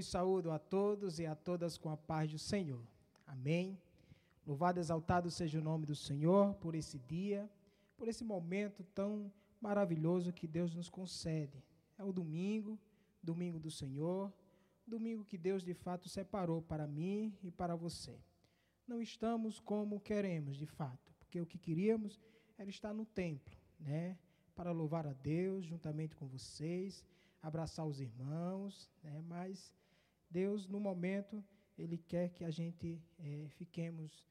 vos saúdo a todos e a todas com a paz do Senhor. Amém. Louvado exaltado seja o nome do Senhor por esse dia, por esse momento tão maravilhoso que Deus nos concede. É o domingo, domingo do Senhor, domingo que Deus de fato separou para mim e para você. Não estamos como queremos, de fato, porque o que queríamos era estar no templo, né? Para louvar a Deus juntamente com vocês, abraçar os irmãos, né? Mas Deus, no momento, Ele quer que a gente é, fiquemos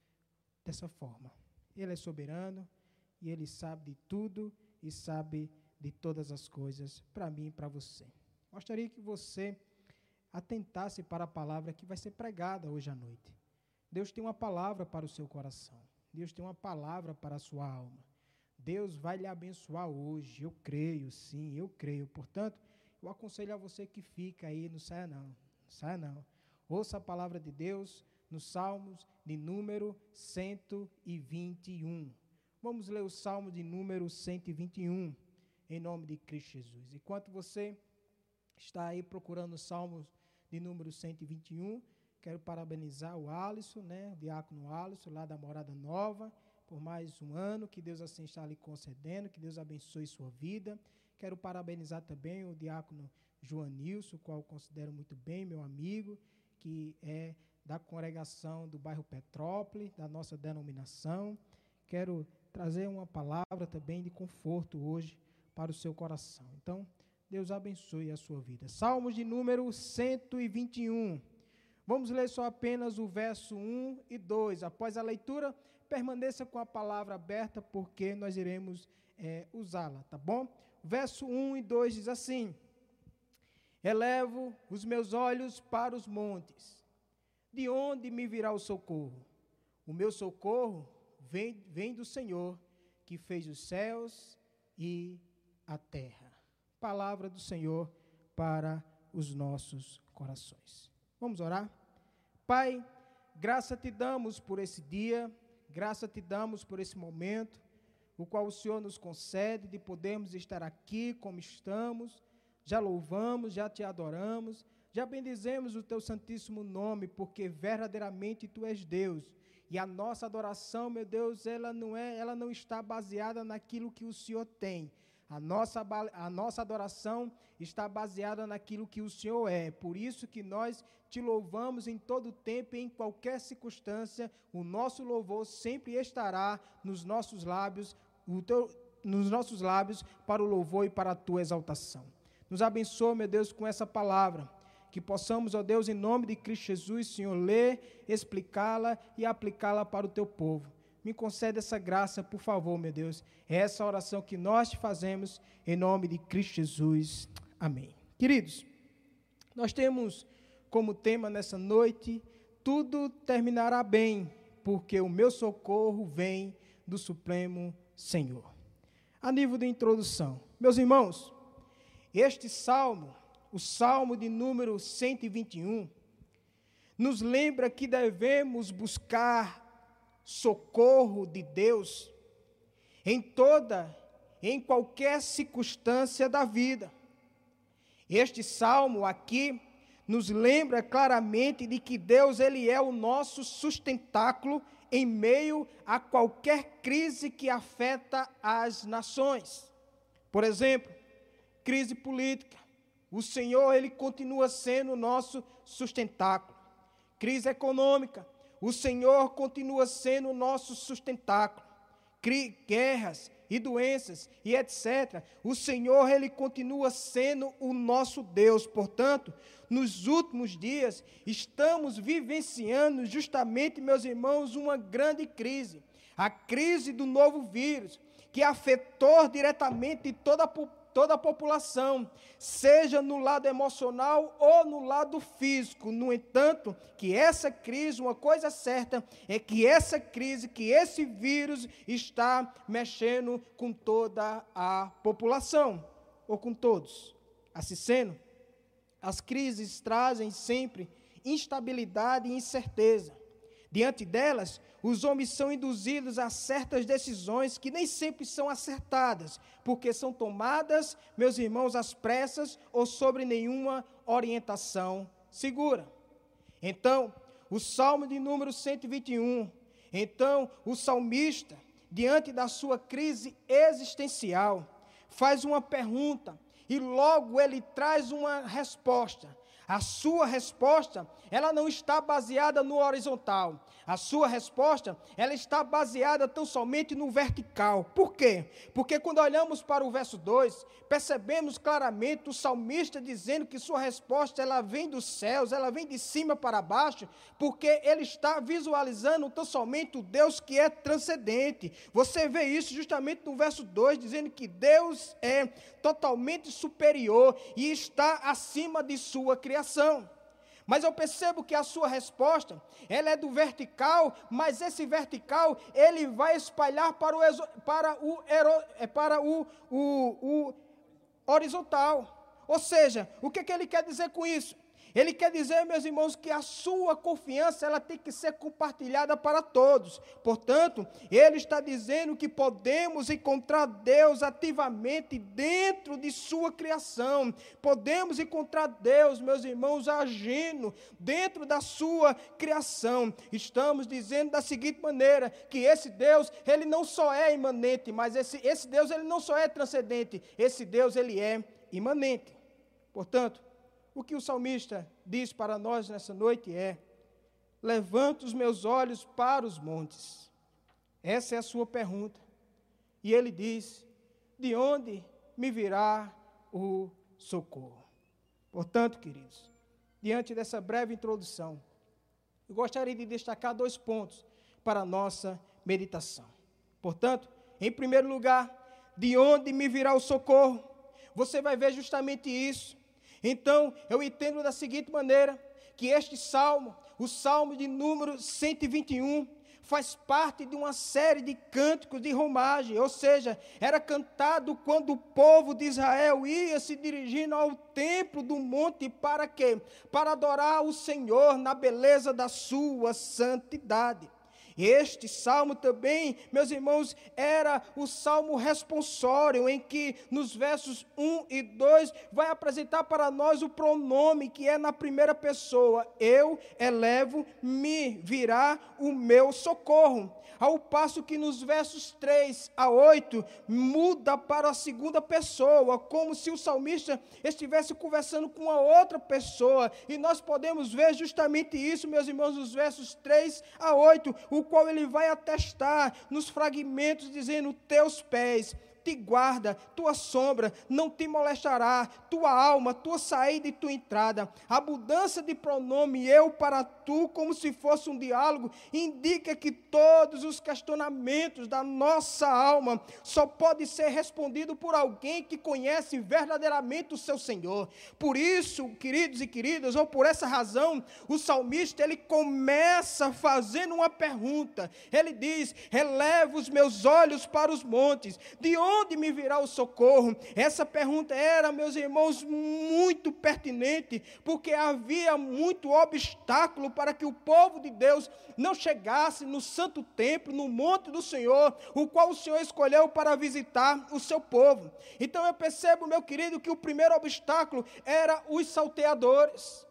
dessa forma. Ele é soberano e Ele sabe de tudo e sabe de todas as coisas para mim e para você. Gostaria que você atentasse para a palavra que vai ser pregada hoje à noite. Deus tem uma palavra para o seu coração. Deus tem uma palavra para a sua alma. Deus vai lhe abençoar hoje. Eu creio, sim, eu creio. Portanto, eu aconselho a você que fica aí, não saia não. Saia não. Ouça a palavra de Deus nos Salmos de número 121. Vamos ler o Salmo de número 121, em nome de Cristo Jesus. Enquanto você está aí procurando os Salmos de número 121, quero parabenizar o Alisson, né, o diácono Alisson, lá da Morada Nova, por mais um ano, que Deus assim está lhe concedendo, que Deus abençoe sua vida. Quero parabenizar também o diácono Joanilson, qual considero muito bem, meu amigo, que é da congregação do bairro Petrópolis, da nossa denominação. Quero trazer uma palavra também de conforto hoje para o seu coração. Então, Deus abençoe a sua vida. Salmos de número 121. Vamos ler só apenas o verso 1 e 2. Após a leitura, permaneça com a palavra aberta, porque nós iremos é, usá-la, tá bom? Verso 1 e 2 diz assim: Elevo os meus olhos para os montes de onde me virá o socorro? O meu socorro vem, vem do Senhor, que fez os céus e a terra. Palavra do Senhor para os nossos corações. Vamos orar? Pai, graça te damos por esse dia, graça te damos por esse momento, o qual o Senhor nos concede de podermos estar aqui como estamos, já louvamos, já te adoramos já bendizemos o teu santíssimo nome, porque verdadeiramente tu és Deus. E a nossa adoração, meu Deus, ela não é, ela não está baseada naquilo que o Senhor tem. A nossa, a nossa adoração está baseada naquilo que o Senhor é. Por isso que nós te louvamos em todo tempo e em qualquer circunstância. O nosso louvor sempre estará nos nossos lábios, teu, nos nossos lábios para o louvor e para a tua exaltação. Nos abençoa, meu Deus, com essa palavra que possamos, ó Deus, em nome de Cristo Jesus, Senhor, ler, explicá-la e aplicá-la para o teu povo. Me concede essa graça, por favor, meu Deus. É essa oração que nós te fazemos em nome de Cristo Jesus. Amém. Queridos, nós temos como tema nessa noite: tudo terminará bem, porque o meu socorro vem do Supremo Senhor. A nível de introdução, meus irmãos, este salmo o Salmo de número 121, nos lembra que devemos buscar socorro de Deus em toda, em qualquer circunstância da vida. Este salmo aqui nos lembra claramente de que Deus ele é o nosso sustentáculo em meio a qualquer crise que afeta as nações. Por exemplo, crise política, o Senhor, Ele continua sendo o nosso sustentáculo. Crise econômica, o Senhor continua sendo o nosso sustentáculo. Guerras e doenças e etc. O Senhor, Ele continua sendo o nosso Deus. Portanto, nos últimos dias, estamos vivenciando justamente, meus irmãos, uma grande crise. A crise do novo vírus, que afetou diretamente toda a população toda a população, seja no lado emocional ou no lado físico. No entanto, que essa crise, uma coisa certa é que essa crise, que esse vírus está mexendo com toda a população, ou com todos. Assim sendo, as crises trazem sempre instabilidade e incerteza. Diante delas, os homens são induzidos a certas decisões que nem sempre são acertadas, porque são tomadas, meus irmãos, às pressas ou sobre nenhuma orientação segura. Então, o Salmo de número 121. Então, o salmista, diante da sua crise existencial, faz uma pergunta e logo ele traz uma resposta. A sua resposta, ela não está baseada no horizontal. A sua resposta, ela está baseada tão somente no vertical. Por quê? Porque quando olhamos para o verso 2, percebemos claramente o salmista dizendo que sua resposta ela vem dos céus, ela vem de cima para baixo, porque ele está visualizando tão somente o Deus que é transcendente. Você vê isso justamente no verso 2, dizendo que Deus é totalmente superior e está acima de sua criação. Mas eu percebo que a sua resposta, ela é do vertical, mas esse vertical, ele vai espalhar para o, para o, é, para o, o, o horizontal. Ou seja, o que, que ele quer dizer com isso? Ele quer dizer, meus irmãos, que a sua confiança ela tem que ser compartilhada para todos. Portanto, ele está dizendo que podemos encontrar Deus ativamente dentro de sua criação. Podemos encontrar Deus, meus irmãos, agindo dentro da sua criação. Estamos dizendo da seguinte maneira, que esse Deus, ele não só é imanente, mas esse, esse Deus, ele não só é transcendente, esse Deus, ele é imanente. Portanto, o que o salmista diz para nós nessa noite é: Levanto os meus olhos para os montes. Essa é a sua pergunta. E ele diz: De onde me virá o socorro? Portanto, queridos, diante dessa breve introdução, eu gostaria de destacar dois pontos para a nossa meditação. Portanto, em primeiro lugar, de onde me virá o socorro? Você vai ver justamente isso então, eu entendo da seguinte maneira: que este salmo, o salmo de número 121, faz parte de uma série de cânticos de romagem, ou seja, era cantado quando o povo de Israel ia se dirigindo ao templo do monte para quê? Para adorar o Senhor na beleza da sua santidade. Este salmo também, meus irmãos, era o salmo responsório, em que nos versos 1 e 2 vai apresentar para nós o pronome que é na primeira pessoa: Eu elevo, me virá o meu socorro. Ao passo que nos versos 3 a 8 muda para a segunda pessoa, como se o salmista estivesse conversando com a outra pessoa. E nós podemos ver justamente isso, meus irmãos, nos versos 3 a 8, o qual ele vai atestar nos fragmentos, dizendo: Teus pés te guarda, tua sombra não te molestará, tua alma, tua saída e tua entrada. A abundância de pronome eu para tu, como se fosse um diálogo, indica que todos os questionamentos da nossa alma só podem ser respondidos por alguém que conhece verdadeiramente o seu Senhor. Por isso, queridos e queridas, ou por essa razão, o salmista ele começa fazendo uma pergunta. Ele diz: "Releva os meus olhos para os montes, de onde onde me virá o socorro? Essa pergunta era, meus irmãos, muito pertinente, porque havia muito obstáculo para que o povo de Deus não chegasse no santo templo, no monte do Senhor, o qual o Senhor escolheu para visitar o seu povo. Então eu percebo, meu querido, que o primeiro obstáculo era os salteadores.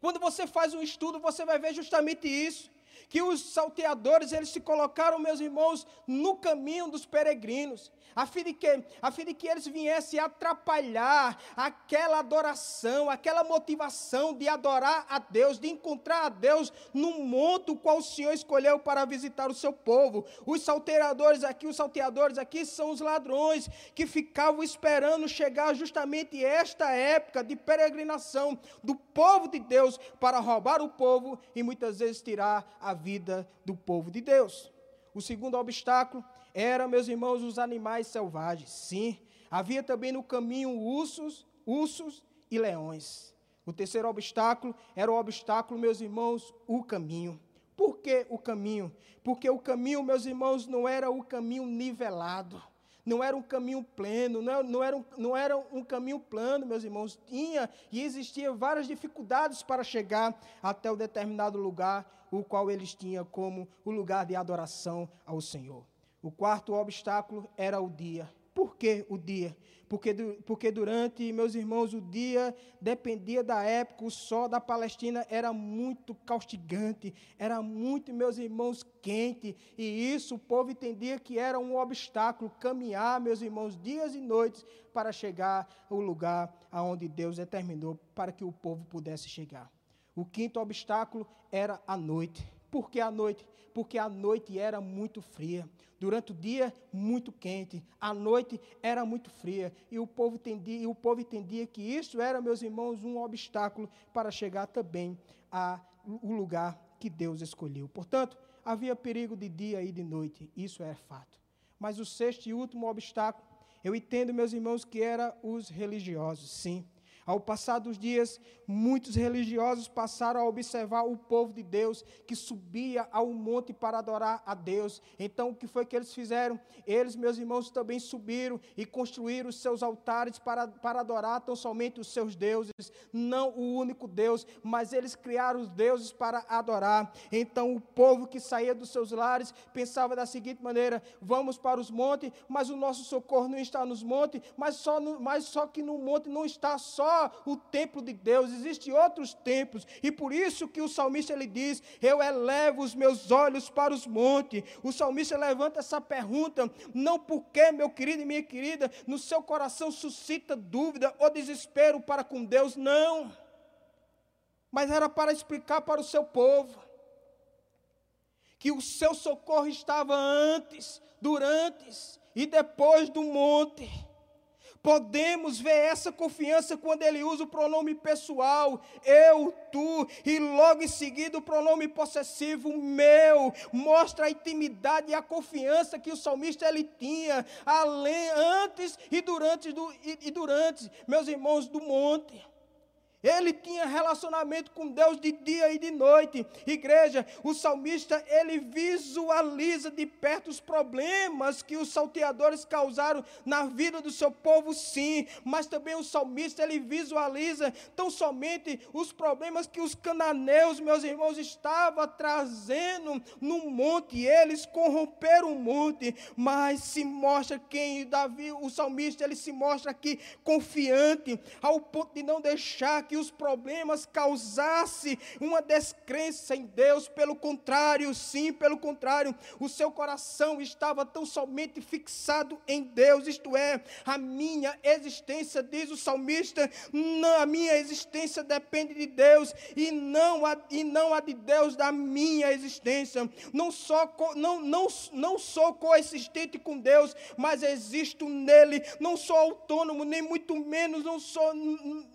Quando você faz um estudo, você vai ver justamente isso que os salteadores eles se colocaram, meus irmãos, no caminho dos peregrinos a fim de que, a fim de que eles viessem atrapalhar aquela adoração, aquela motivação de adorar a Deus, de encontrar a Deus no monte qual o Senhor escolheu para visitar o seu povo. Os salteadores aqui, os salteadores aqui são os ladrões que ficavam esperando chegar justamente esta época de peregrinação do povo de Deus para roubar o povo e muitas vezes tirar a vida do povo de Deus. O segundo obstáculo eram, meus irmãos, os animais selvagens. Sim, havia também no caminho ursos, ursos e leões. O terceiro obstáculo era o obstáculo, meus irmãos, o caminho. Por que o caminho? Porque o caminho, meus irmãos, não era o caminho nivelado, não era um caminho pleno, não, não, era, um, não era um caminho plano, meus irmãos. Tinha e existia várias dificuldades para chegar até o determinado lugar, o qual eles tinham como o lugar de adoração ao Senhor. O quarto obstáculo era o dia. Por que o dia? Porque, porque durante, meus irmãos, o dia dependia da época, o sol da Palestina era muito caustigante, era muito, meus irmãos, quente, e isso o povo entendia que era um obstáculo caminhar, meus irmãos, dias e noites para chegar ao lugar aonde Deus determinou para que o povo pudesse chegar. O quinto obstáculo era a noite. Por que a noite? Porque a noite era muito fria. Durante o dia, muito quente. A noite era muito fria. E o povo entendia, o povo entendia que isso era, meus irmãos, um obstáculo para chegar também ao lugar que Deus escolheu. Portanto, havia perigo de dia e de noite. Isso é fato. Mas o sexto e último obstáculo, eu entendo, meus irmãos, que era os religiosos. Sim. Ao passar dos dias, muitos religiosos passaram a observar o povo de Deus que subia ao monte para adorar a Deus. Então, o que foi que eles fizeram? Eles, meus irmãos, também subiram e construíram os seus altares para, para adorar tão somente os seus deuses, não o único Deus, mas eles criaram os deuses para adorar. Então, o povo que saía dos seus lares pensava da seguinte maneira: vamos para os montes, mas o nosso socorro não está nos montes, mas só, no, mas só que no monte não está só o templo de Deus, existem outros templos, e por isso que o salmista ele diz: Eu elevo os meus olhos para os montes. O salmista levanta essa pergunta, não porque, meu querido e minha querida, no seu coração suscita dúvida ou desespero para com Deus, não. Mas era para explicar para o seu povo que o seu socorro estava antes, durante e depois do monte. Podemos ver essa confiança quando ele usa o pronome pessoal, eu, tu, e logo em seguida o pronome possessivo, meu. Mostra a intimidade e a confiança que o salmista ele tinha, além, antes e durante, do, e, e durante, meus irmãos, do monte. Ele tinha relacionamento com Deus de dia e de noite. Igreja, o salmista, ele visualiza de perto os problemas que os salteadores causaram na vida do seu povo, sim. Mas também o salmista, ele visualiza tão somente os problemas que os cananeus, meus irmãos, estavam trazendo no monte. Eles corromperam o monte. Mas se mostra quem, Davi, o salmista, ele se mostra aqui confiante, ao ponto de não deixar que os problemas causasse uma descrença em Deus, pelo contrário, sim, pelo contrário, o seu coração estava tão somente fixado em Deus, isto é, a minha existência, diz o salmista, não, a minha existência depende de Deus e não a, e não a de Deus da minha existência. Não, só, não, não, não sou coexistente com Deus, mas existo nele. Não sou autônomo, nem muito menos não sou,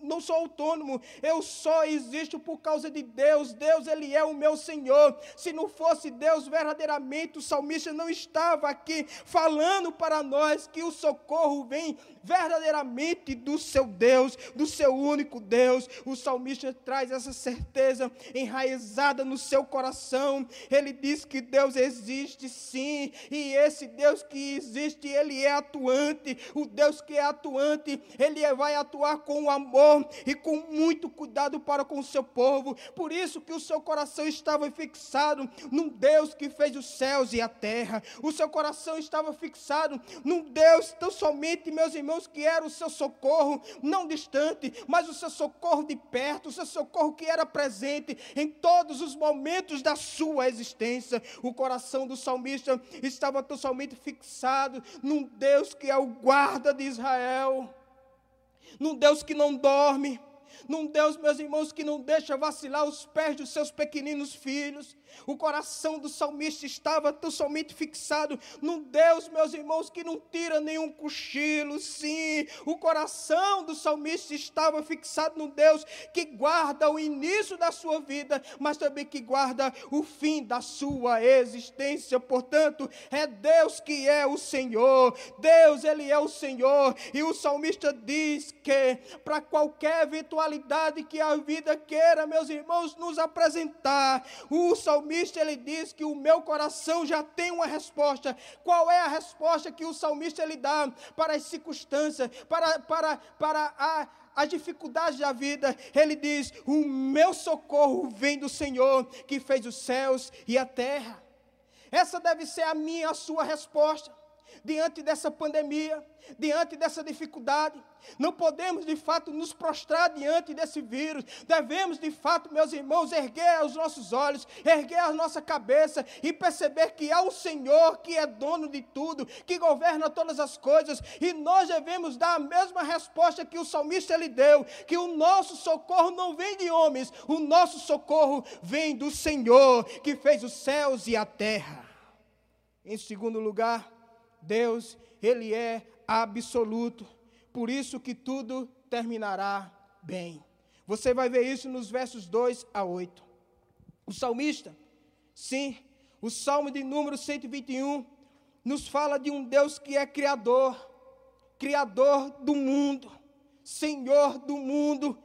não sou autônomo eu só existo por causa de Deus. Deus, Ele é o meu Senhor. Se não fosse Deus, verdadeiramente o salmista não estava aqui falando para nós que o socorro vem verdadeiramente do seu Deus, do seu único Deus. O salmista traz essa certeza enraizada no seu coração. Ele diz que Deus existe sim, e esse Deus que existe, ele é atuante. O Deus que é atuante, ele vai atuar com amor e com muito cuidado para com o seu povo. Por isso que o seu coração estava fixado num Deus que fez os céus e a terra. O seu coração estava fixado num Deus tão somente, meus irmãos, que era o seu socorro, não distante, mas o seu socorro de perto, o seu socorro que era presente em todos os momentos da sua existência. O coração do salmista estava totalmente fixado num Deus que é o guarda de Israel, num Deus que não dorme, num Deus, meus irmãos, que não deixa vacilar os pés dos seus pequeninos filhos, o coração do salmista estava tão somente fixado num Deus, meus irmãos, que não tira nenhum cochilo. Sim, o coração do salmista estava fixado num Deus que guarda o início da sua vida, mas também que guarda o fim da sua existência. Portanto, é Deus que é o Senhor. Deus, ele é o Senhor. E o salmista diz que para qualquer eventualidade que a vida queira, meus irmãos, nos apresentar, o salmista salmista ele diz que o meu coração já tem uma resposta. Qual é a resposta que o salmista ele dá para as circunstâncias, para, para, para a as dificuldades da vida, ele diz: O meu socorro vem do Senhor que fez os céus e a terra. Essa deve ser a minha, a sua resposta. Diante dessa pandemia, diante dessa dificuldade. Não podemos, de fato, nos prostrar diante desse vírus. Devemos, de fato, meus irmãos, erguer os nossos olhos, erguer a nossa cabeça e perceber que há um Senhor que é dono de tudo, que governa todas as coisas. E nós devemos dar a mesma resposta que o salmista lhe deu: que o nosso socorro não vem de homens, o nosso socorro vem do Senhor, que fez os céus e a terra. Em segundo lugar, Deus, Ele é absoluto. Por isso que tudo terminará bem. Você vai ver isso nos versos 2 a 8. O salmista, sim, o salmo de número 121, nos fala de um Deus que é criador, criador do mundo, Senhor do mundo,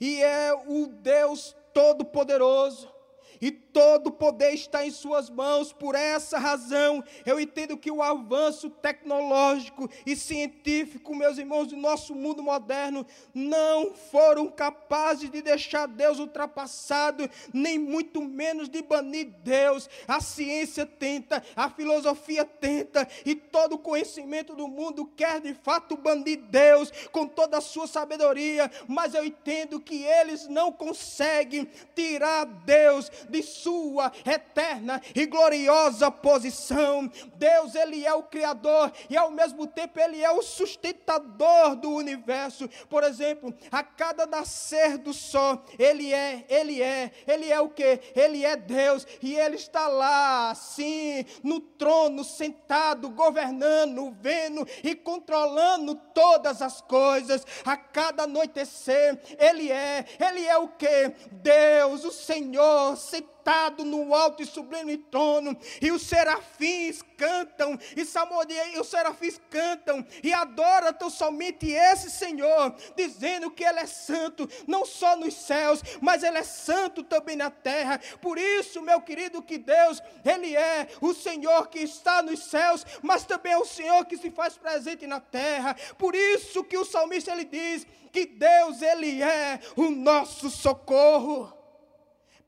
e é o Deus todo-poderoso e todo poder está em Suas mãos. Por essa razão, eu entendo que o avanço tecnológico e científico, meus irmãos, do nosso mundo moderno, não foram capazes de deixar Deus ultrapassado, nem muito menos de banir Deus. A ciência tenta, a filosofia tenta, e todo o conhecimento do mundo quer de fato banir Deus com toda a sua sabedoria, mas eu entendo que eles não conseguem tirar Deus de sua eterna e gloriosa posição. Deus, Ele é o Criador e ao mesmo tempo Ele é o sustentador do universo. Por exemplo, a cada nascer do sol, Ele é, Ele é, Ele é o que? Ele é Deus e Ele está lá, sim, no trono, sentado, governando, vendo e controlando todas as coisas. A cada anoitecer, Ele é, Ele é o que? Deus, o Senhor, sentado no alto e sublime trono, e os serafins cantam, e salmodiam, e os serafins cantam, e adoram tão somente esse Senhor, dizendo que Ele é santo, não só nos céus, mas Ele é santo também na terra. Por isso, meu querido, que Deus, Ele é o Senhor que está nos céus, mas também é o Senhor que se faz presente na terra. Por isso que o salmista ele diz que Deus, Ele é o nosso socorro.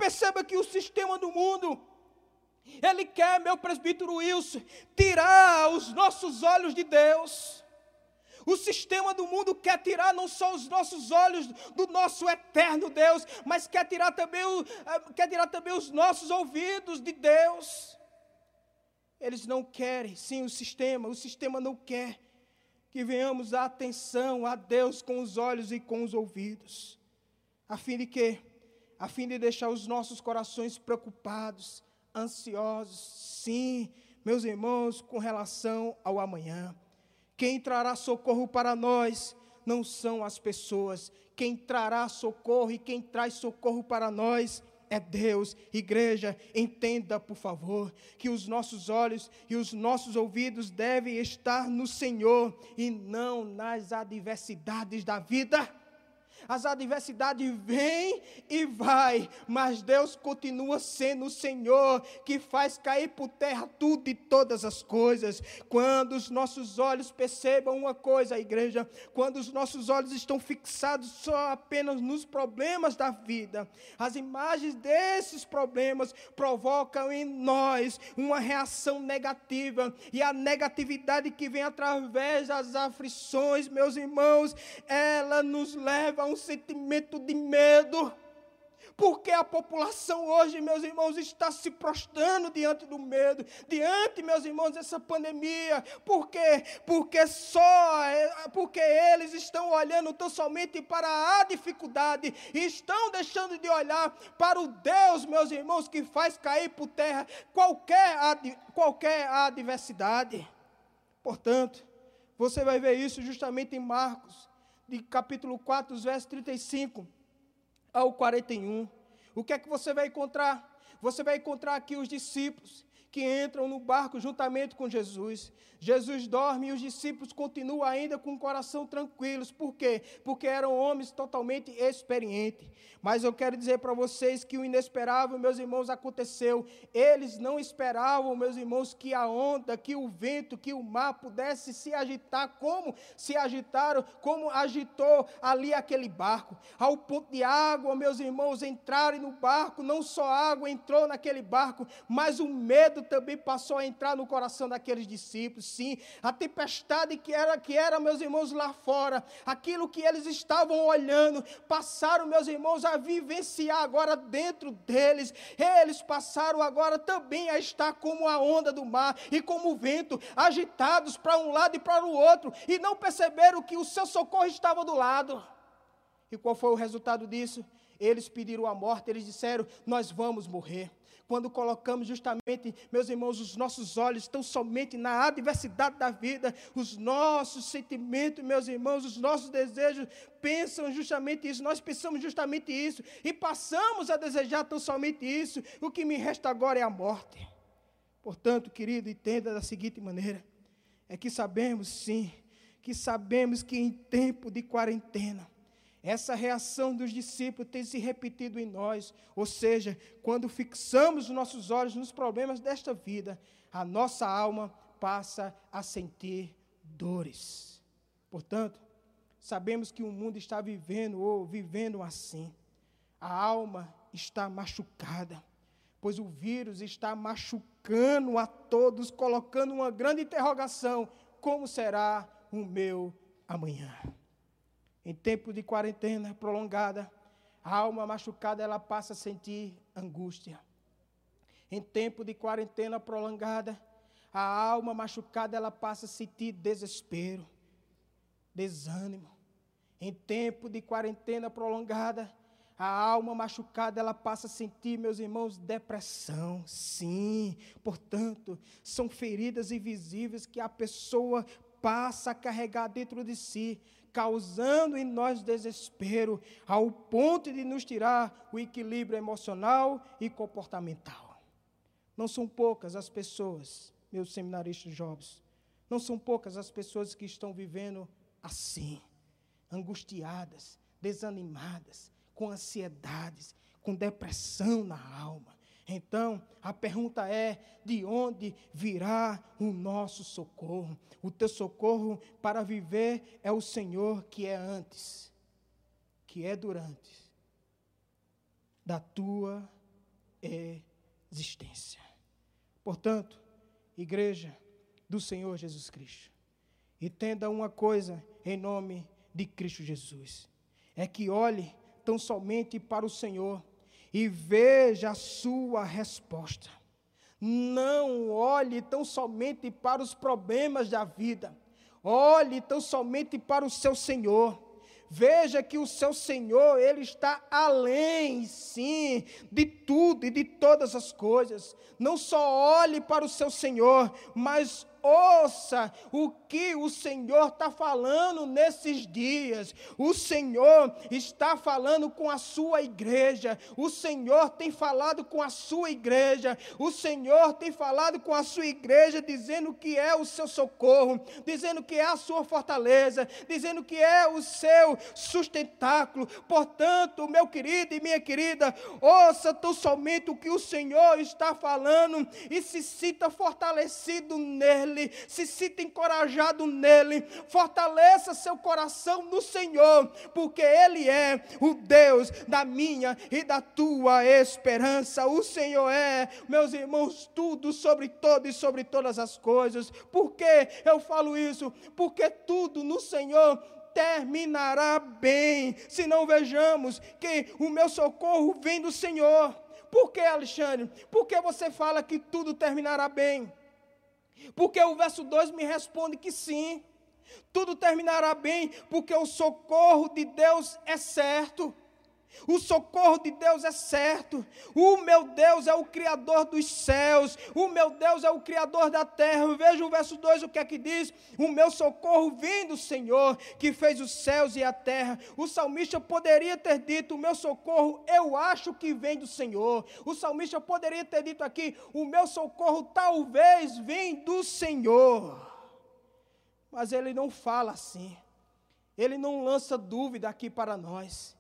Perceba que o sistema do mundo, ele quer, meu presbítero Wilson, tirar os nossos olhos de Deus. O sistema do mundo quer tirar não só os nossos olhos do nosso eterno Deus, mas quer tirar também, eh, quer tirar também os nossos ouvidos de Deus. Eles não querem, sim, o sistema, o sistema não quer que venhamos a atenção a Deus com os olhos e com os ouvidos, a fim de que a fim de deixar os nossos corações preocupados, ansiosos, sim, meus irmãos, com relação ao amanhã. Quem trará socorro para nós não são as pessoas, quem trará socorro e quem traz socorro para nós é Deus. Igreja, entenda, por favor, que os nossos olhos e os nossos ouvidos devem estar no Senhor e não nas adversidades da vida. As adversidades vêm e vai, mas Deus continua sendo o Senhor que faz cair por terra tudo e todas as coisas. Quando os nossos olhos percebam uma coisa, igreja, quando os nossos olhos estão fixados só apenas nos problemas da vida, as imagens desses problemas provocam em nós uma reação negativa, e a negatividade que vem através das aflições, meus irmãos, ela nos leva a um sentimento de medo. Porque a população hoje, meus irmãos, está se prostrando diante do medo, diante, meus irmãos, dessa pandemia. Por quê? Porque só, é, porque eles estão olhando tão somente para a dificuldade e estão deixando de olhar para o Deus, meus irmãos, que faz cair por terra qualquer, qualquer adversidade. Portanto, você vai ver isso justamente em Marcos, de capítulo 4, versos 35 ao 41. O que é que você vai encontrar? Você vai encontrar aqui os discípulos que entram no barco juntamente com Jesus. Jesus dorme e os discípulos continuam ainda com o coração tranquilos. Por quê? Porque eram homens totalmente experientes. Mas eu quero dizer para vocês que o inesperável, meus irmãos, aconteceu. Eles não esperavam, meus irmãos, que a onda, que o vento, que o mar pudesse se agitar como se agitaram, como agitou ali aquele barco. Ao ponto de água, meus irmãos, entrarem no barco, não só água entrou naquele barco, mas o medo medo também passou a entrar no coração daqueles discípulos. Sim, a tempestade que era, que era, meus irmãos, lá fora, aquilo que eles estavam olhando, passaram, meus irmãos, a vivenciar agora dentro deles. Eles passaram agora também a estar como a onda do mar e como o vento, agitados para um lado e para o outro, e não perceberam que o seu socorro estava do lado. E qual foi o resultado disso? Eles pediram a morte, eles disseram: Nós vamos morrer. Quando colocamos justamente, meus irmãos, os nossos olhos estão somente na adversidade da vida, os nossos sentimentos, meus irmãos, os nossos desejos pensam justamente isso, nós pensamos justamente isso, e passamos a desejar tão somente isso, o que me resta agora é a morte. Portanto, querido, entenda da seguinte maneira: é que sabemos sim, que sabemos que em tempo de quarentena, essa reação dos discípulos tem se repetido em nós, ou seja, quando fixamos os nossos olhos nos problemas desta vida, a nossa alma passa a sentir dores. Portanto, sabemos que o mundo está vivendo ou vivendo assim. A alma está machucada, pois o vírus está machucando a todos, colocando uma grande interrogação: como será o meu amanhã? Em tempo de quarentena prolongada, a alma machucada ela passa a sentir angústia. Em tempo de quarentena prolongada, a alma machucada ela passa a sentir desespero, desânimo. Em tempo de quarentena prolongada, a alma machucada ela passa a sentir, meus irmãos, depressão. Sim, portanto, são feridas invisíveis que a pessoa passa a carregar dentro de si, causando em nós desespero, ao ponto de nos tirar o equilíbrio emocional e comportamental. Não são poucas as pessoas, meus seminaristas jovens, não são poucas as pessoas que estão vivendo assim, angustiadas, desanimadas, com ansiedades, com depressão na alma. Então, a pergunta é: de onde virá o nosso socorro? O teu socorro para viver é o Senhor que é antes, que é durante da tua existência. Portanto, igreja do Senhor Jesus Cristo, entenda uma coisa em nome de Cristo Jesus: é que olhe tão somente para o Senhor e veja a sua resposta. Não olhe tão somente para os problemas da vida, olhe tão somente para o seu Senhor. Veja que o seu Senhor, Ele está além, sim, de tudo e de todas as coisas. Não só olhe para o seu Senhor, mas ouça o que o Senhor está falando nesses dias. O Senhor está falando com a sua igreja. O Senhor tem falado com a sua igreja. O Senhor tem falado com a sua igreja, dizendo que é o seu socorro, dizendo que é a sua fortaleza, dizendo que é o seu sustentáculo. Portanto, meu querido e minha querida, ouça tão somente o que o Senhor está falando e se sinta fortalecido nele nele, se sinta encorajado nele, fortaleça seu coração no Senhor, porque Ele é o Deus da minha e da tua esperança. O Senhor é, meus irmãos, tudo sobre todo e sobre todas as coisas. Por que eu falo isso? Porque tudo no Senhor terminará bem, se não vejamos que o meu socorro vem do Senhor. Por que, Alexandre? Porque você fala que tudo terminará bem? Porque o verso 2 me responde que sim, tudo terminará bem, porque o socorro de Deus é certo. O socorro de Deus é certo. O meu Deus é o Criador dos céus. O meu Deus é o Criador da terra. Veja o verso 2, o que é que diz? O meu socorro vem do Senhor, que fez os céus e a terra. O salmista poderia ter dito: O meu socorro, eu acho que vem do Senhor. O salmista poderia ter dito aqui: O meu socorro talvez vem do Senhor. Mas ele não fala assim. Ele não lança dúvida aqui para nós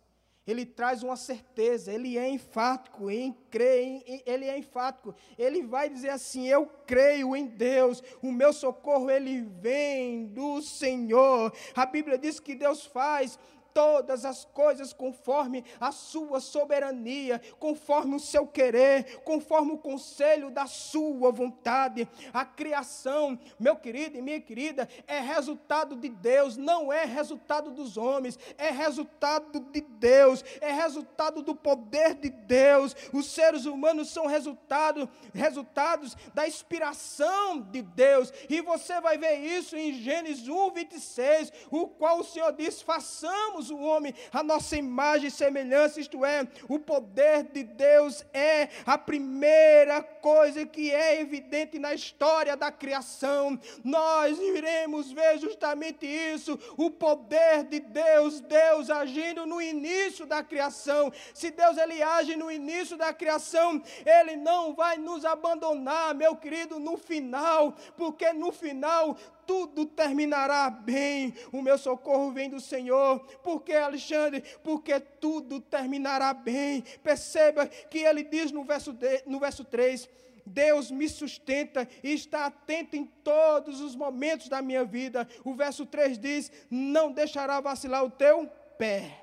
ele traz uma certeza, ele é enfático em crer, ele é enfático. Ele vai dizer assim: Eu creio em Deus, o meu socorro ele vem do Senhor. A Bíblia diz que Deus faz todas as coisas conforme a sua soberania, conforme o seu querer, conforme o conselho da sua vontade. A criação, meu querido e minha querida, é resultado de Deus, não é resultado dos homens, é resultado de Deus, é resultado do poder de Deus. Os seres humanos são resultado, resultados da inspiração de Deus, e você vai ver isso em Gênesis 1, 26, o qual o Senhor diz: façamos o homem a nossa imagem e semelhança, isto é, o poder de Deus é a primeira coisa que é evidente na história da criação. Nós iremos ver justamente isso, o poder de Deus, Deus agindo no início da criação. Se Deus ele age no início da criação, ele não vai nos abandonar, meu querido, no final, porque no final tudo terminará bem. O meu socorro vem do Senhor. Por que, Alexandre? Porque tudo terminará bem. Perceba que ele diz no verso, de, no verso 3: Deus me sustenta e está atento em todos os momentos da minha vida. O verso 3 diz: Não deixará vacilar o teu pé.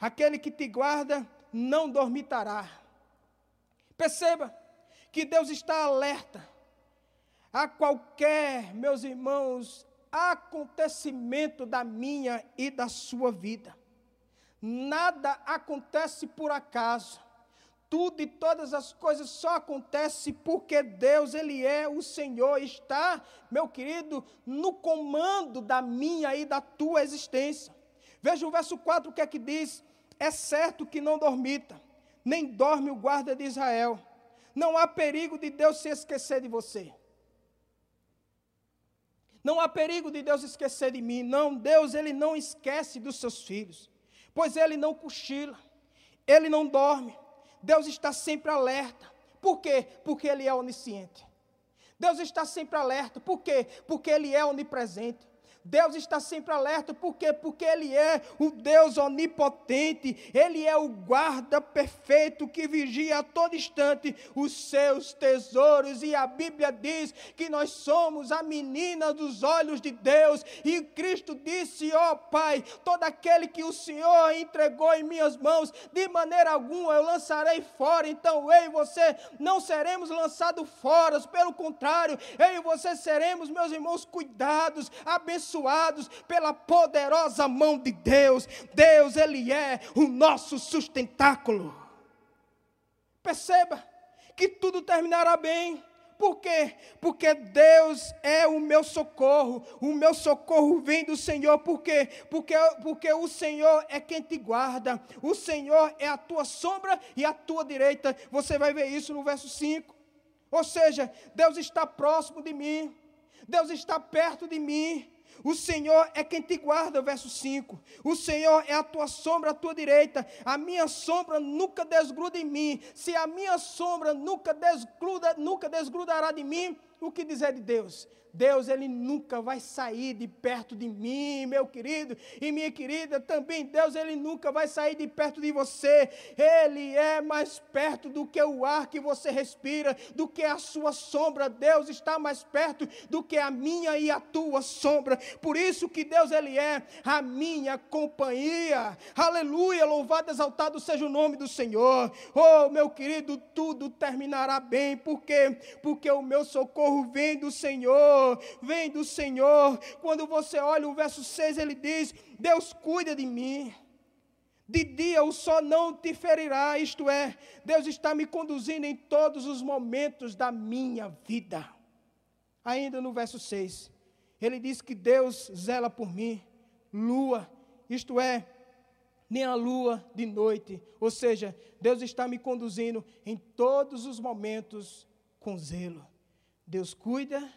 Aquele que te guarda não dormitará. Perceba que Deus está alerta a qualquer, meus irmãos, acontecimento da minha e da sua vida. Nada acontece por acaso. Tudo e todas as coisas só acontecem porque Deus, Ele é o Senhor, está, meu querido, no comando da minha e da tua existência. Veja o verso 4, o que é que diz? É certo que não dormita, nem dorme o guarda de Israel. Não há perigo de Deus se esquecer de você. Não há perigo de Deus esquecer de mim. Não, Deus ele não esquece dos seus filhos, pois ele não cochila, ele não dorme. Deus está sempre alerta. Por quê? Porque ele é onisciente. Deus está sempre alerta. Por quê? Porque ele é onipresente. Deus está sempre alerta, por quê? Porque Ele é o Deus onipotente, Ele é o guarda perfeito que vigia a todo instante os seus tesouros, e a Bíblia diz que nós somos a menina dos olhos de Deus, e Cristo disse: Ó oh, Pai, todo aquele que o Senhor entregou em minhas mãos, de maneira alguma eu lançarei fora, então eu e você não seremos lançados fora, pelo contrário, eu e você seremos, meus irmãos, cuidados, abençoados abençoados pela poderosa mão de Deus. Deus, Ele é o nosso sustentáculo. Perceba que tudo terminará bem. Por quê? Porque Deus é o meu socorro. O meu socorro vem do Senhor. Por quê? Porque, porque o Senhor é quem te guarda. O Senhor é a tua sombra e a tua direita. Você vai ver isso no verso 5. Ou seja, Deus está próximo de mim. Deus está perto de mim. O Senhor é quem te guarda, verso 5. O Senhor é a tua sombra à tua direita. A minha sombra nunca desgruda em mim. Se a minha sombra nunca desgruda, nunca desgrudará de mim, o que dizer de Deus? Deus, Ele nunca vai sair de perto de mim, meu querido e minha querida. Também Deus, Ele nunca vai sair de perto de você. Ele é mais perto do que o ar que você respira, do que a sua sombra. Deus está mais perto do que a minha e a tua sombra. Por isso que Deus, Ele é a minha companhia. Aleluia, louvado, exaltado seja o nome do Senhor. Oh, meu querido, tudo terminará bem. Por quê? Porque o meu socorro vem do Senhor. Senhor, vem do Senhor. Quando você olha o verso 6, ele diz: Deus cuida de mim. De dia o sol não te ferirá, isto é, Deus está me conduzindo em todos os momentos da minha vida. Ainda no verso 6, ele diz que Deus zela por mim, lua, isto é, nem a lua de noite, ou seja, Deus está me conduzindo em todos os momentos com zelo. Deus cuida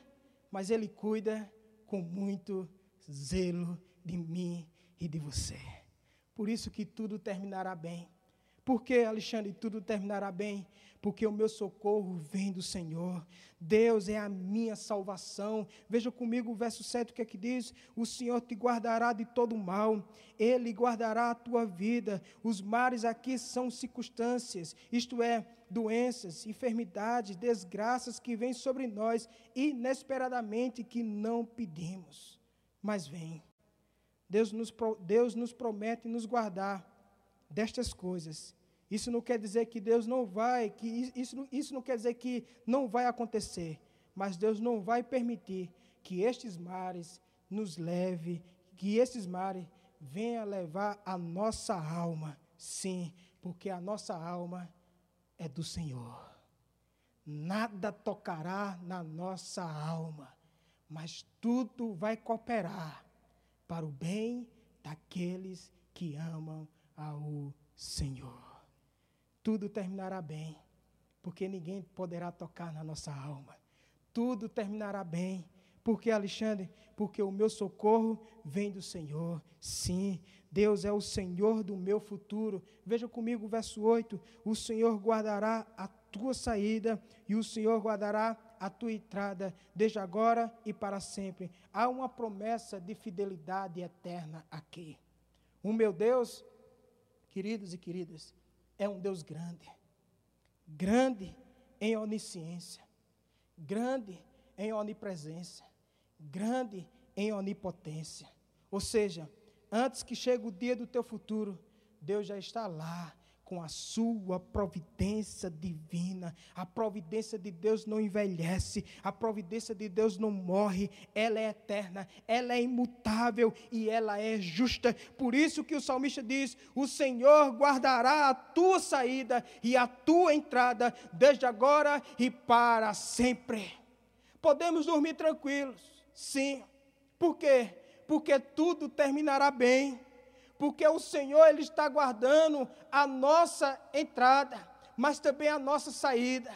mas Ele cuida com muito zelo de mim e de você. Por isso que tudo terminará bem. Por que, Alexandre, tudo terminará bem? Porque o meu socorro vem do Senhor. Deus é a minha salvação. Veja comigo o verso 7 o que é que diz: O Senhor te guardará de todo mal, Ele guardará a tua vida. Os mares aqui são circunstâncias, isto é, doenças, enfermidades, desgraças que vêm sobre nós inesperadamente que não pedimos, mas vêm. Deus nos, Deus nos promete nos guardar destas coisas. Isso não quer dizer que Deus não vai, que isso, isso não quer dizer que não vai acontecer, mas Deus não vai permitir que estes mares nos leve, que esses mares venham levar a nossa alma, sim, porque a nossa alma é do Senhor. Nada tocará na nossa alma, mas tudo vai cooperar para o bem daqueles que amam ao Senhor. Tudo terminará bem, porque ninguém poderá tocar na nossa alma. Tudo terminará bem, porque Alexandre, porque o meu socorro vem do Senhor. Sim, Deus é o Senhor do meu futuro. Veja comigo o verso 8: O Senhor guardará a tua saída e o Senhor guardará a tua entrada, desde agora e para sempre. Há uma promessa de fidelidade eterna aqui. O meu Deus, queridos e queridas, é um Deus grande, grande em onisciência, grande em onipresença, grande em onipotência. Ou seja, antes que chegue o dia do teu futuro, Deus já está lá com a sua providência divina. A providência de Deus não envelhece, a providência de Deus não morre, ela é eterna, ela é imutável e ela é justa. Por isso que o salmista diz: O Senhor guardará a tua saída e a tua entrada, desde agora e para sempre. Podemos dormir tranquilos, sim. Por quê? Porque tudo terminará bem porque o Senhor ele está guardando a nossa entrada, mas também a nossa saída.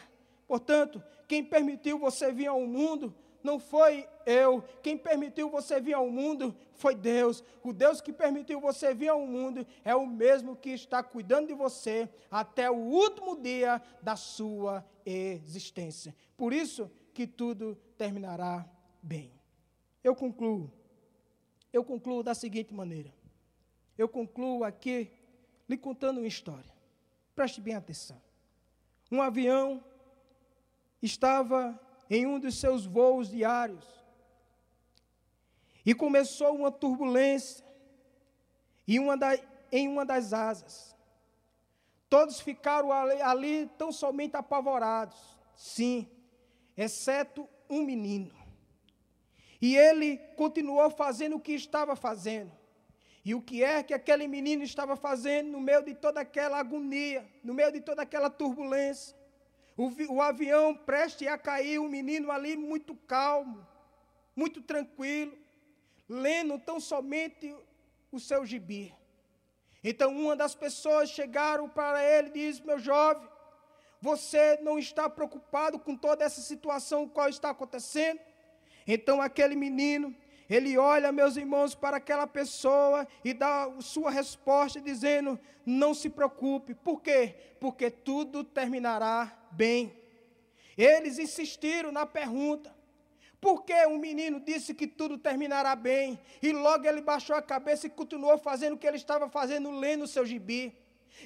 Portanto, quem permitiu você vir ao mundo não foi eu. Quem permitiu você vir ao mundo foi Deus. O Deus que permitiu você vir ao mundo é o mesmo que está cuidando de você até o último dia da sua existência. Por isso que tudo terminará bem. Eu concluo. Eu concluo da seguinte maneira eu concluo aqui lhe contando uma história. Preste bem atenção. Um avião estava em um dos seus voos diários e começou uma turbulência em uma, da, em uma das asas. Todos ficaram ali, ali tão somente apavorados, sim, exceto um menino. E ele continuou fazendo o que estava fazendo. E o que é que aquele menino estava fazendo no meio de toda aquela agonia, no meio de toda aquela turbulência? O, o avião preste a cair, o menino ali muito calmo, muito tranquilo, lendo tão somente o seu gibi. Então uma das pessoas chegaram para ele e disse: Meu jovem, você não está preocupado com toda essa situação qual está acontecendo? Então aquele menino ele olha, meus irmãos, para aquela pessoa e dá sua resposta dizendo: Não se preocupe. Por quê? Porque tudo terminará bem. Eles insistiram na pergunta. Por que o menino disse que tudo terminará bem? E logo ele baixou a cabeça e continuou fazendo o que ele estava fazendo, lendo o seu gibi.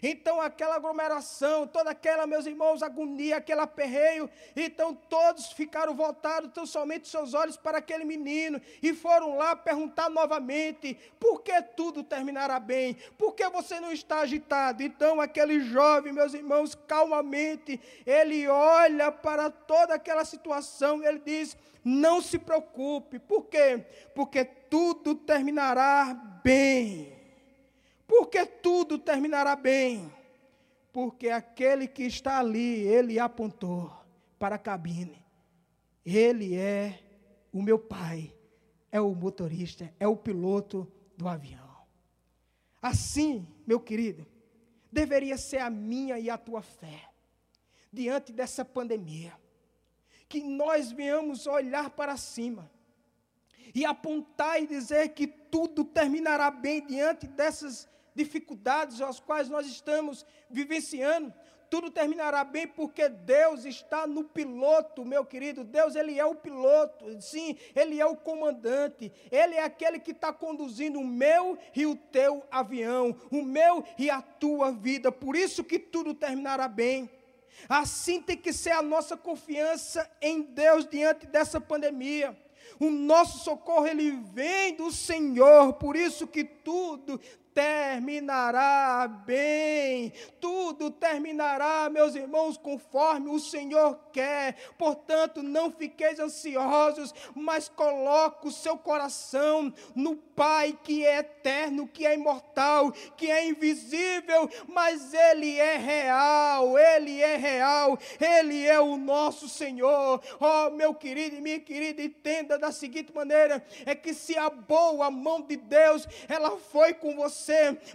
Então, aquela aglomeração, toda aquela, meus irmãos, agonia, aquele aperreio. Então, todos ficaram voltados, tão somente seus olhos para aquele menino. E foram lá perguntar novamente: por que tudo terminará bem? Por que você não está agitado? Então, aquele jovem, meus irmãos, calmamente, ele olha para toda aquela situação ele diz: não se preocupe. Por quê? Porque tudo terminará bem porque tudo terminará bem. Porque aquele que está ali, ele apontou para a cabine. Ele é o meu pai, é o motorista, é o piloto do avião. Assim, meu querido, deveria ser a minha e a tua fé diante dessa pandemia. Que nós venhamos olhar para cima e apontar e dizer que tudo terminará bem diante dessas dificuldades às quais nós estamos vivenciando, tudo terminará bem porque Deus está no piloto, meu querido. Deus, Ele é o piloto, sim, Ele é o comandante. Ele é aquele que está conduzindo o meu e o teu avião, o meu e a tua vida. Por isso que tudo terminará bem. Assim tem que ser a nossa confiança em Deus diante dessa pandemia. O nosso socorro ele vem do Senhor, por isso que tudo terminará bem, tudo terminará, meus irmãos, conforme o Senhor quer. Portanto, não fiqueis ansiosos, mas coloque o seu coração no Pai que é eterno, que é imortal, que é invisível, mas Ele é real, Ele é real, Ele é o nosso Senhor. Oh, meu querido e minha querida, entenda da seguinte maneira: é que se a boa mão de Deus, ela foi com você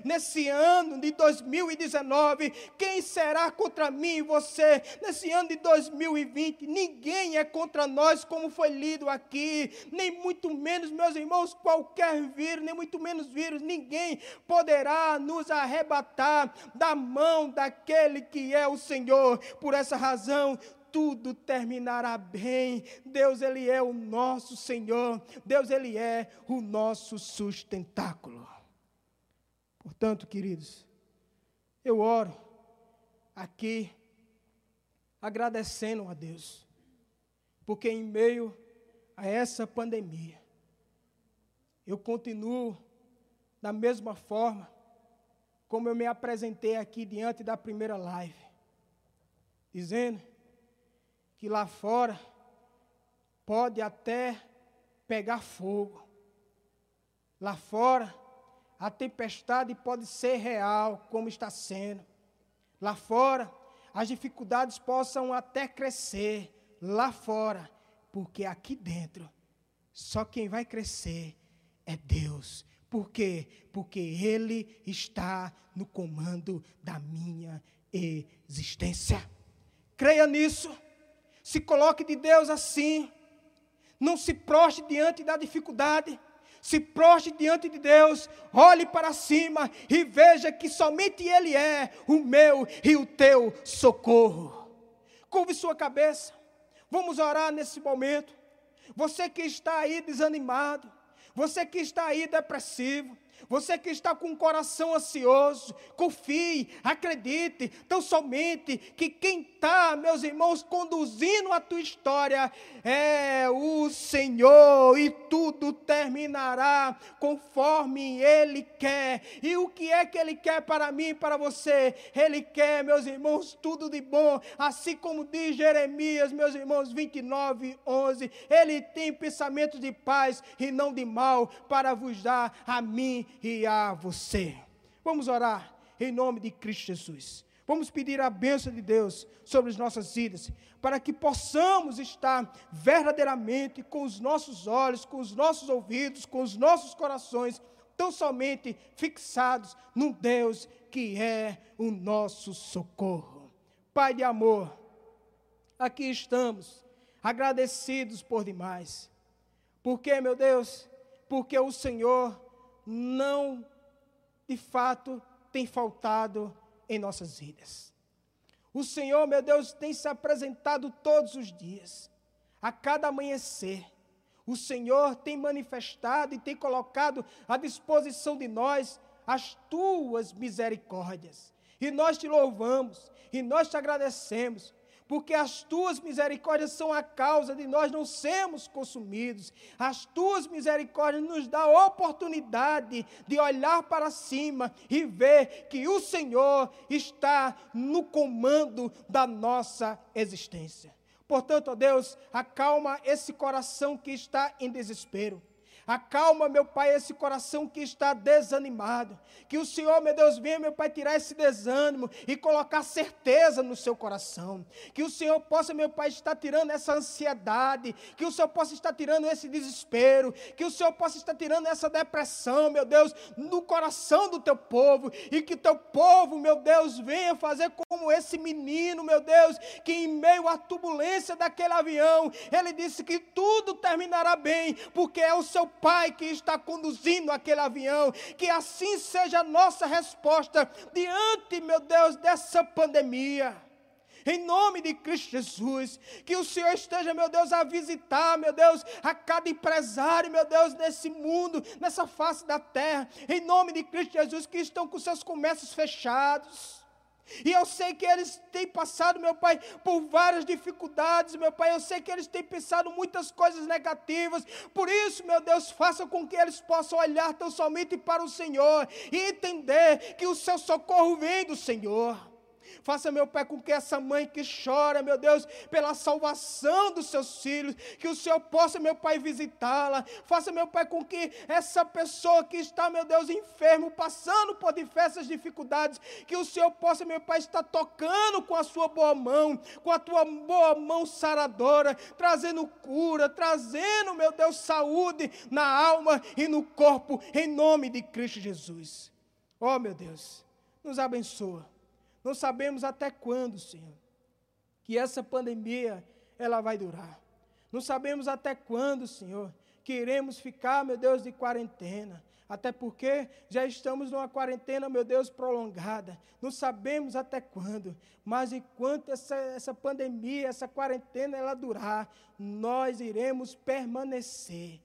nesse ano de 2019, quem será contra mim e você nesse ano de 2020? Ninguém é contra nós, como foi lido aqui, nem muito menos, meus irmãos, qualquer vírus, nem muito menos vírus, ninguém poderá nos arrebatar da mão daquele que é o Senhor. Por essa razão, tudo terminará bem. Deus, Ele é o nosso Senhor. Deus, Ele é o nosso sustentáculo. Portanto, queridos, eu oro aqui agradecendo a Deus, porque em meio a essa pandemia, eu continuo da mesma forma como eu me apresentei aqui diante da primeira live, dizendo que lá fora pode até pegar fogo. Lá fora a tempestade pode ser real, como está sendo. Lá fora as dificuldades possam até crescer lá fora, porque aqui dentro só quem vai crescer é Deus. Por quê? Porque Ele está no comando da minha existência. Creia nisso. Se coloque de Deus assim. Não se proste diante da dificuldade. Se proste diante de Deus, olhe para cima e veja que somente Ele é o meu e o teu socorro. Curve sua cabeça. Vamos orar nesse momento. Você que está aí desanimado, você que está aí depressivo, você que está com o coração ansioso, confie, acredite, tão somente que quem está, meus irmãos, conduzindo a tua história é o Senhor, e tudo terminará conforme Ele quer. E o que é que Ele quer para mim e para você? Ele quer, meus irmãos, tudo de bom, assim como diz Jeremias, meus irmãos, 29, 11. Ele tem pensamentos de paz e não de mal, para vos dar a mim e a você. Vamos orar em nome de Cristo Jesus. Vamos pedir a bênção de Deus sobre as nossas vidas, para que possamos estar verdadeiramente com os nossos olhos, com os nossos ouvidos, com os nossos corações, tão somente fixados no Deus que é o nosso socorro. Pai de amor, aqui estamos, agradecidos por demais. Porque, meu Deus, porque o Senhor não, de fato, tem faltado em nossas vidas. O Senhor, meu Deus, tem se apresentado todos os dias, a cada amanhecer. O Senhor tem manifestado e tem colocado à disposição de nós as tuas misericórdias. E nós te louvamos, e nós te agradecemos, porque as tuas misericórdias são a causa de nós não sermos consumidos. As tuas misericórdias nos dão a oportunidade de olhar para cima e ver que o Senhor está no comando da nossa existência. Portanto, ó Deus, acalma esse coração que está em desespero. Acalma, meu Pai, esse coração que está desanimado. Que o Senhor, meu Deus, venha, meu Pai, tirar esse desânimo e colocar certeza no seu coração. Que o Senhor possa, meu Pai, estar tirando essa ansiedade. Que o Senhor possa estar tirando esse desespero. Que o Senhor possa estar tirando essa depressão, meu Deus, no coração do teu povo. E que teu povo, meu Deus, venha fazer como esse menino, meu Deus, que em meio à turbulência daquele avião, ele disse que tudo terminará bem, porque é o seu Pai que está conduzindo aquele avião, que assim seja a nossa resposta diante, meu Deus, dessa pandemia. Em nome de Cristo Jesus, que o Senhor esteja, meu Deus, a visitar, meu Deus, a cada empresário, meu Deus, nesse mundo, nessa face da terra. Em nome de Cristo Jesus, que estão com seus comércios fechados E eu sei que eles têm passado, meu Pai, por várias dificuldades, meu Pai. Eu sei que eles têm pensado muitas coisas negativas. Por isso, meu Deus, faça com que eles possam olhar tão somente para o Senhor e entender que o seu socorro vem do Senhor. Faça, meu Pai, com que essa mãe que chora, meu Deus, pela salvação dos seus filhos, que o Senhor possa, meu Pai, visitá-la. Faça, meu Pai, com que essa pessoa que está, meu Deus, enfermo, passando por diversas dificuldades, que o Senhor possa, meu Pai, estar tocando com a sua boa mão, com a tua boa mão saradora, trazendo cura, trazendo, meu Deus, saúde na alma e no corpo, em nome de Cristo Jesus. Oh, meu Deus, nos abençoa. Não sabemos até quando, Senhor, que essa pandemia ela vai durar. Não sabemos até quando, Senhor, que iremos ficar, meu Deus, de quarentena. Até porque já estamos numa quarentena, meu Deus, prolongada. Não sabemos até quando. Mas enquanto essa, essa pandemia, essa quarentena, ela durar, nós iremos permanecer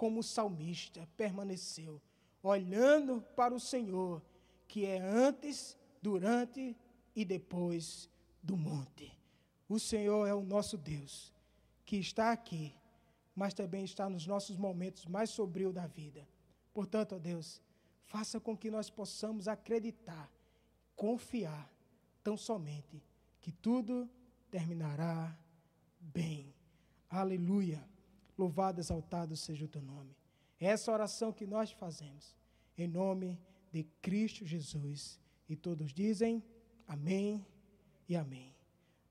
como o salmista permaneceu, olhando para o Senhor, que é antes durante e depois do monte. O Senhor é o nosso Deus, que está aqui, mas também está nos nossos momentos mais sombrios da vida. Portanto, ó Deus, faça com que nós possamos acreditar, confiar, tão somente, que tudo terminará bem. Aleluia. Louvado, exaltado seja o teu nome. É essa oração que nós fazemos, em nome de Cristo Jesus. E todos dizem amém e amém.